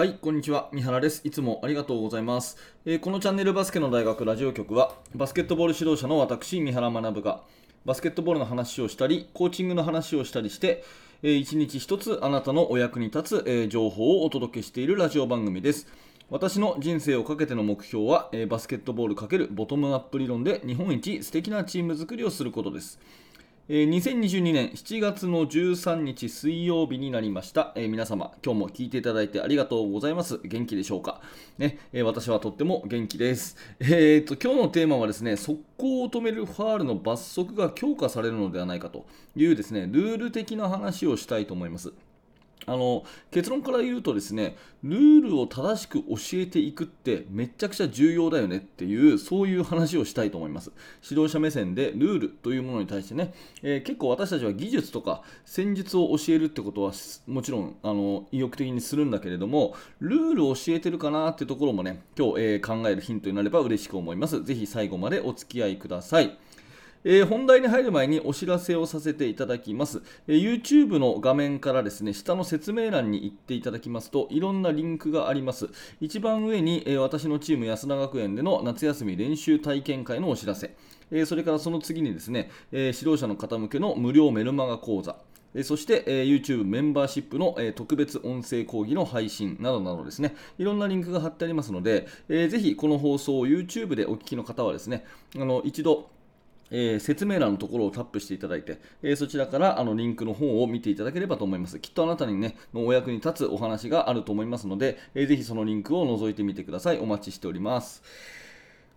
はい、こんにちは。三原です。いつもありがとうございます。えーこのチャンネルバスケの大学ラジオ局は、バスケットボール指導者の私、三原学が、バスケットボールの話をしたり、コーチングの話をしたりして、えー一日一つあなたのお役に立つ、えー情報をお届けしているラジオ番組です。私の人生をかけての目標は、えーバスケットボール×ボトムアップ理論で日本一素敵なチーム作りをすることです。え2022年7月の13日水曜日になりました、えー皆様今日も聞いていただいてありがとうございます。元気でしょうか、ねえー私はとっても元気です、えーと今日のテーマはですね速攻を止めるファールの罰則が強化されるのではないかというですねルール的な話をしたいと思います。あの結論から言うとですねルールを正しく教えていくってめちゃくちゃ重要だよねっていうそういう話をしたいと思います。指導者目線でルールというものに対してね、えー結構私たちは技術とか戦術を教えるってことはもちろんあの意欲的にするんだけれどもルールを教えてるかなってところもね今日、えー考えるヒントになれば嬉しく思います。ぜひ最後までお付き合いください。えー本題に入る前にお知らせをさせていただきます、えー YouTube の画面からですね下の説明欄に行っていただきますといろんなリンクがあります。一番上に、えー私のチーム安田学園での夏休み練習体験会のお知らせ、えそれからその次にですね、え指導者の方向けの無料メルマガ講座。そして、YouTube メンバーシップの、特別音声講義の配信などなどですね、いろんなリンクが貼ってありますので、ぜひこの放送を YouTube でお聞きの方はですね、あの一度、えー説明欄のところをタップしていただいて、えーそちらからあのリンクの方を見ていただければと思います。きっとあなたにね、のお役に立つお話があると思いますので、えーぜひそのリンクを覗いてみてください。お待ちしております。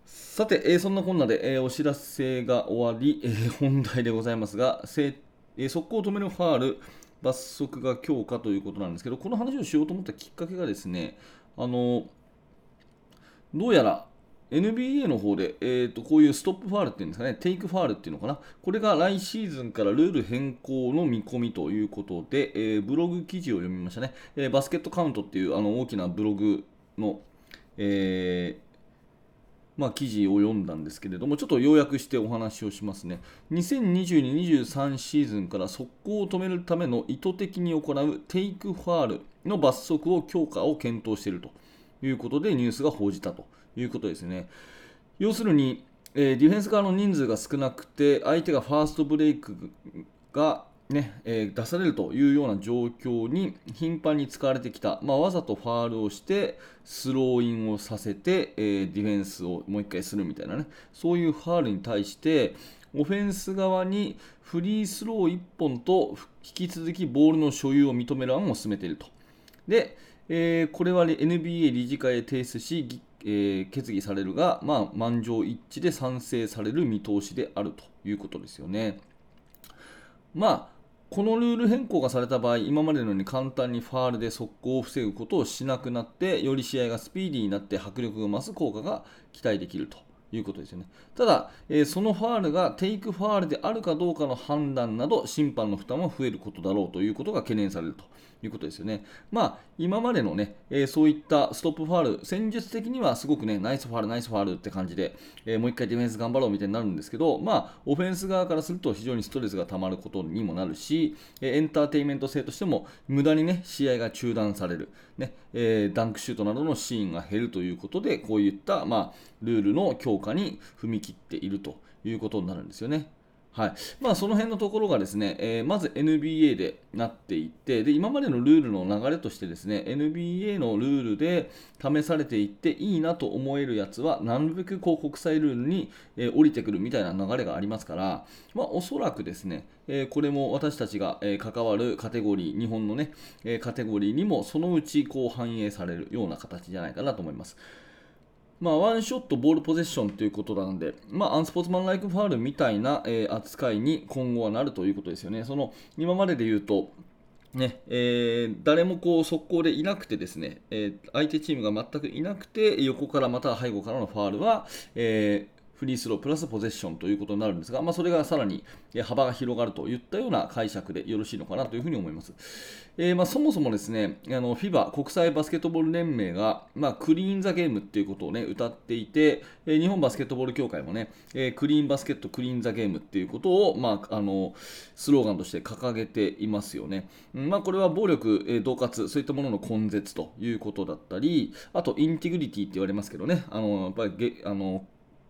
さて、えーそんなこんなで、えお知らせが終わり、え本題でございますが、せえ速攻止めるファール、罰則が強化ということなんですけど、この話をしようと思ったきっかけがですね、あのどうやら NBA の方で、えー、とこういうストップファールっていうんですかね、テイクファールっていうのかな、これが来シーズンからルール変更の見込みということで、えーブログ記事を読みましたね、えーバスケットカウントっていうあの大きなブログの、えーまあ、記事を読んだんですけれども、ちょっと要約してお話をしますね。2022-23シーズンから速攻を止めるための意図的に行うテイクファールの罰則を強化を検討しているということでニュースが報じたと。いうことですね。要するに、えーディフェンス側の人数が少なくて、相手がファーストブレイクが、ねえー出されるというような状況に頻繁に使われてきた、まあ、わざとファールをしてスローインをさせて、えーディフェンスをもう一回するみたいなねそういうファールに対してオフェンス側にフリースロー1本と引き続きボールの所有を認める案を進めていると。で、えーこれは、NBA 理事会へ提出し、えー決議されるが、まあ、満場一致で賛成される見通しであるということですよね。まあこのルール変更がされた場合、今までのように簡単にファールで速攻を防ぐことをしなくなって、より試合がスピーディーになって迫力を増す効果が期待できるということですよね。ただ、えーそのファールがテイクファールであるかどうかの判断など、審判の負担も増えることだろうということが懸念されるということですよね。まあ、今までのね、えーそういったストップファール、戦術的にはすごくね、ナイスファール、ナイスファールって感じで、えーもう一回ディフェンス頑張ろうみたいになるんですけど、まあ、オフェンス側からすると非常にストレスが溜まることにもなるし、えエンターテインメント性としても無駄にね、試合が中断される、ねえダンクシュートなどのシーンが減るということで、こういった、まあ、ルールの強化に踏み切っているということになるんですよね。はいまあ、その辺のところがですね、えーまず NBA でなっていってで、今までのルールの流れとしてですね、NBA のルールで試されていっていいなと思えるやつは、なるべくこう国際ルールに、えー降りてくるみたいな流れがありますから、まあ、おそらくですね、えーこれも私たちが、えー関わるカテゴリー、日本のね、えーカテゴリーにもそのうちこう反映されるような形じゃないかなと思います。まあ、ワンショットボールポゼッションということなので、まあ、アンスポーツマンライクファールみたいな、えー扱いに今後はなるということですよね。その今までで言うと、ねえー誰もこう速攻でいなくてですね、えー相手チームが全くいなくて横からまた背後からのファールは、えフリースロープラスポゼッションということになるんですが、まあ、それがさらに幅が広がるといったような解釈でよろしいのかなというふうに思います。えー、まあ、そもそもですね、FIBA 国際バスケットボール連盟が、まあ、クリーンザゲームっていうことをね歌っていて、え、日本バスケットボール協会もね、え、クリーンバスケットクリーンザゲームっていうことを、まあ、あのスローガンとして掲げていますよね。まあ、これは暴力、え恫喝そういったものの根絶ということだったり、あとインティグリティって言われますけどね、あのやっぱりあの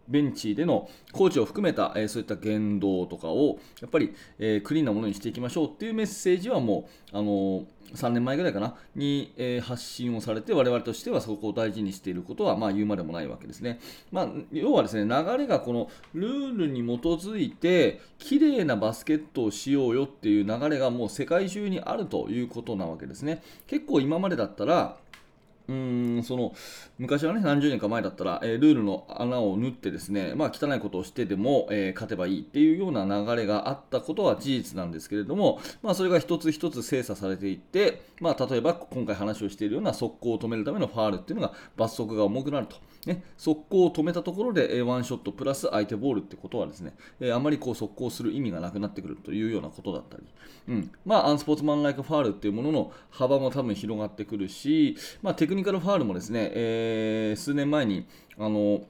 ベンチでのコーチを含めた、え、そういった言動とかをやっぱり、え、クリーンなものにしていきましょうっていうメッセージはもう、あのー、3年前ぐらいかなに、え、発信をされて我々としてはそこを大事にしていることは、まあ、言うまでもないわけですね、まあ、要はですね流れがこのルールに基づいて綺麗なバスケットをしようよっていう流れがもう世界中にあるということなわけですね。結構今までだったらうんその昔はね何十年か前だったら、えー、ルールの穴を縫ってですね、まあ、汚いことをしてでも、えー、勝てばいいっていうような流れがあったことは事実なんですけれども、まあ、それが一つ一つ精査されていって、まあ、例えば今回話をしているような速攻を止めるためのファールっていうのが罰則が重くなると。ね、速攻を止めたところで、えワンショットプラス相手ボールってことはですね、えあまりこう速攻する意味がなくなってくるというようなことだったり、うんまあ、アンスポーツマンライクファールっていうものの幅も多分広がってくるし、まあ、テクニカルファールもですね、えー、数年前にあの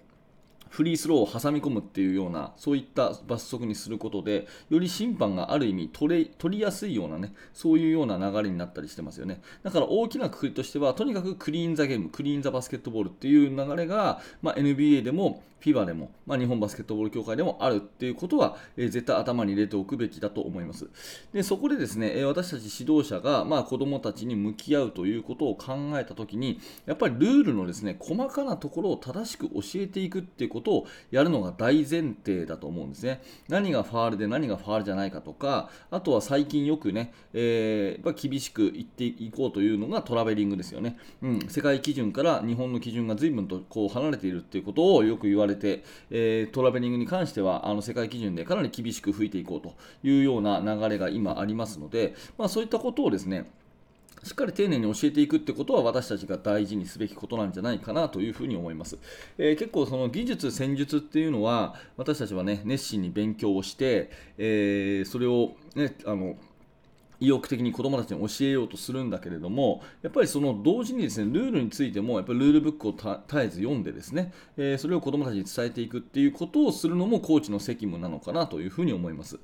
フリースローを挟み込むっていうようなそういった罰則にすることでより審判がある意味取れ取りやすいようなねそういうような流れになったりしてますよねだから大きなくくりとしてはとにかくクリーンザゲームクリーンザバスケットボールっていう流れが、まあ、NBA でも FIBA でも、まあ、日本バスケットボール協会でもあるっていうことは、えー、絶対頭に入れておくべきだと思います。でそこでですね、えー、私たち指導者が、まあ、子どもたちに向き合うということを考えたときに、やっぱりルールのですね細かなところを正しく教えていくっていうことをやるのが大前提だと思うんですね。何がファールで何がファールじゃないかとか、あとは最近よくね、えー、厳しく言っていこうというのがトラベリングですよね。うん、世界基準から日本の基準が随分とこう離れているっていうことをよく言われて、えー、トラベリングに関してはあの世界基準でかなり厳しく吹いていこうというような流れが今ありますので、まあ、そういったことをですねしっかり丁寧に教えていくってことは私たちが大事にすべきことなんじゃないかなというふうに思います。えー、結構その技術、戦術っていうのは私たちはね熱心に勉強をして、えー、それをねあの意欲的に子どもたちに教えようとするんだけれどもやっぱりその同時にですねルールについてもやっぱりルールブックを絶えず読んでですね、えー、それを子どもたちに伝えていくっていうことをするのもコーチの責務なのかなというふうに思います。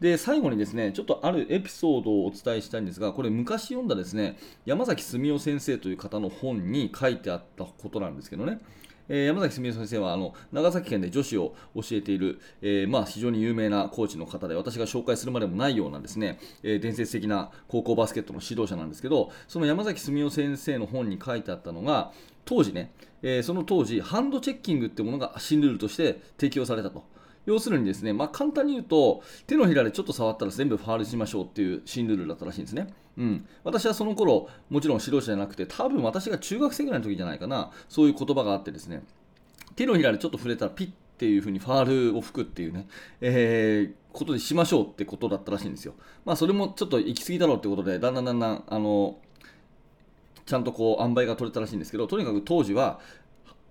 で最後にですねちょっとあるエピソードをお伝えしたいんですがこれ昔読んだですね山崎澄夫先生という方の本に書いてあったことなんですけどね。えー、山崎すみれ先生はあの長崎県で女子を教えている、えー、まあ、非常に有名なコーチの方で私が紹介するまでもないようなですね、えー、伝説的な高校バスケットの指導者なんですけどその山崎すみ夫先生の本に書いてあったのが当時ね、えその当時ハンドチェッキングってものが新ルールとして適用されたと。要するにですね、まあ、簡単に言うと手のひらでちょっと触ったら全部ファールしましょうっていう新ルールだったらしいんですね。うん、私はその頃もちろん指導者じゃなくて多分私が中学生ぐらいの時じゃないかなそういう言葉があってですね手のひらでちょっと触れたらピッっていう風にファールを吹くっていうね、えー、ことにしましょうってことだったらしいんですよ。まあそれもちょっと行き過ぎだろうってことでだんだんだんだんあのちゃんとこう塩梅が取れたらしいんですけどとにかく当時は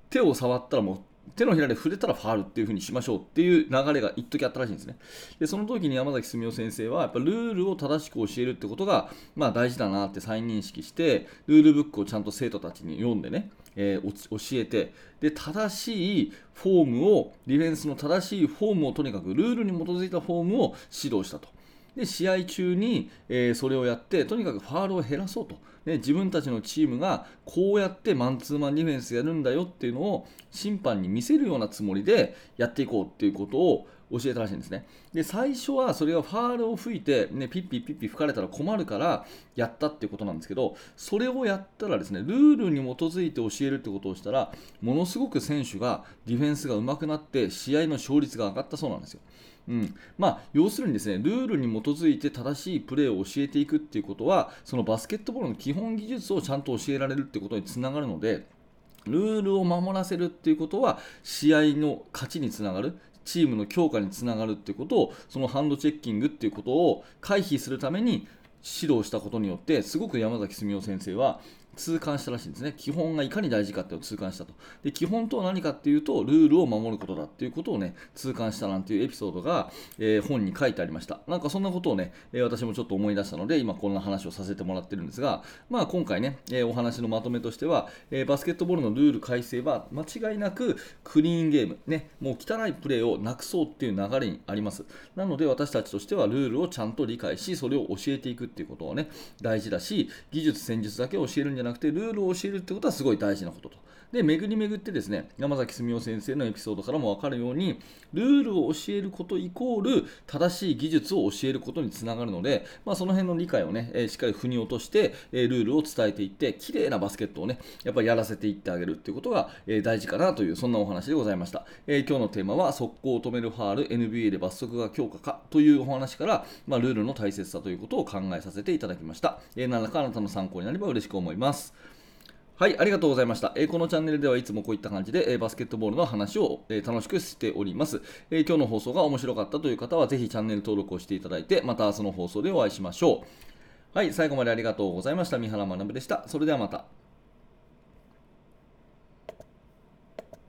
手を触ったらもう手のひらで触れたらファールっていう風にしましょうっていう流れが一時あったらしいんですね。で、その時に山崎澄夫先生は、やっぱルールを正しく教えるってことが、まあ大事だなって再認識して、ルールブックをちゃんと生徒たちに読んでね、えー、教えて、で、正しいフォームを、ディフェンスの正しいフォームをとにかく、ルールに基づいたフォームを指導したと。で試合中に、えー、それをやってとにかくファールを減らそうと、ね、自分たちのチームがこうやってマンツーマンディフェンスやるんだよっていうのを審判に見せるようなつもりでやっていこうっていうことを教えたらしいんですね。で、最初はそれがファールを吹いて、ね、ピッピッピッピ吹かれたら困るからやったっていうことなんですけど、それをやったらですね、ルールに基づいて教えるってことをしたら、ものすごく選手がディフェンスが上手くなって、試合の勝率が上がったそうなんですよ。うん。まあ、要するにですねルールに基づいて正しいプレーを教えていくっていうことはそのバスケットボールの基本技術をちゃんと教えられるってことにつながるのでルールを守らせるっていうことは試合の勝ちにつながるチームの強化につながるっていうことをそのハンドチェッキングっていうことを回避するために指導したことによってすごく山崎澄夫先生は痛感したらしいんですね。基本がいかに大事かっていうのを痛感したと。で、基本とは何かっていうと、ルールを守ることだっていうことをね、痛感したなんていうエピソードが、えー、本に書いてありました。なんかそんなことをね、えー、私もちょっと思い出したので、今こんな話をさせてもらってるんですが、まあ今回ね、えー、お話のまとめとしては、えバスケットボールのルール改正は間違いなくクリーンゲーム、ね、もう汚いプレーをなくそうっていう流れにあります。なので私たちとしてはルールをちゃんと理解し、それを教えていくっていうことはね、大事だし、技術、戦術だけ教えるんじゃゃなくて、ルールを教えるってことはすごい大事なことと。で、巡り巡ってですね、山崎澄夫先生のエピソードからも分かるように、ルールを教えることイコール正しい技術を教えることにつながるので、まあ、その辺の理解をね、え、しっかり腑に落として、え、ルールを伝えていって、綺麗なバスケットをね、やっぱりやらせていってあげるっていうことが、え、大事かなという、そんなお話でございました。え今日のテーマは、速攻を止めるファール、NBA で罰則が強化かというお話から、まあ、ルールの大切さということを考えさせていただきました。え何らかあなたの参考になれば嬉しく思います。はい、ありがとうございました。え、このチャンネルではいつもこういった感じで、え、バスケットボールの話を、え、楽しくしております、え今日の放送が面白かったという方は、ぜひチャンネル登録をしていただいて、また明日の放送でお会いしましょう。はい、最後までありがとうございました。三原学でした。それではまた。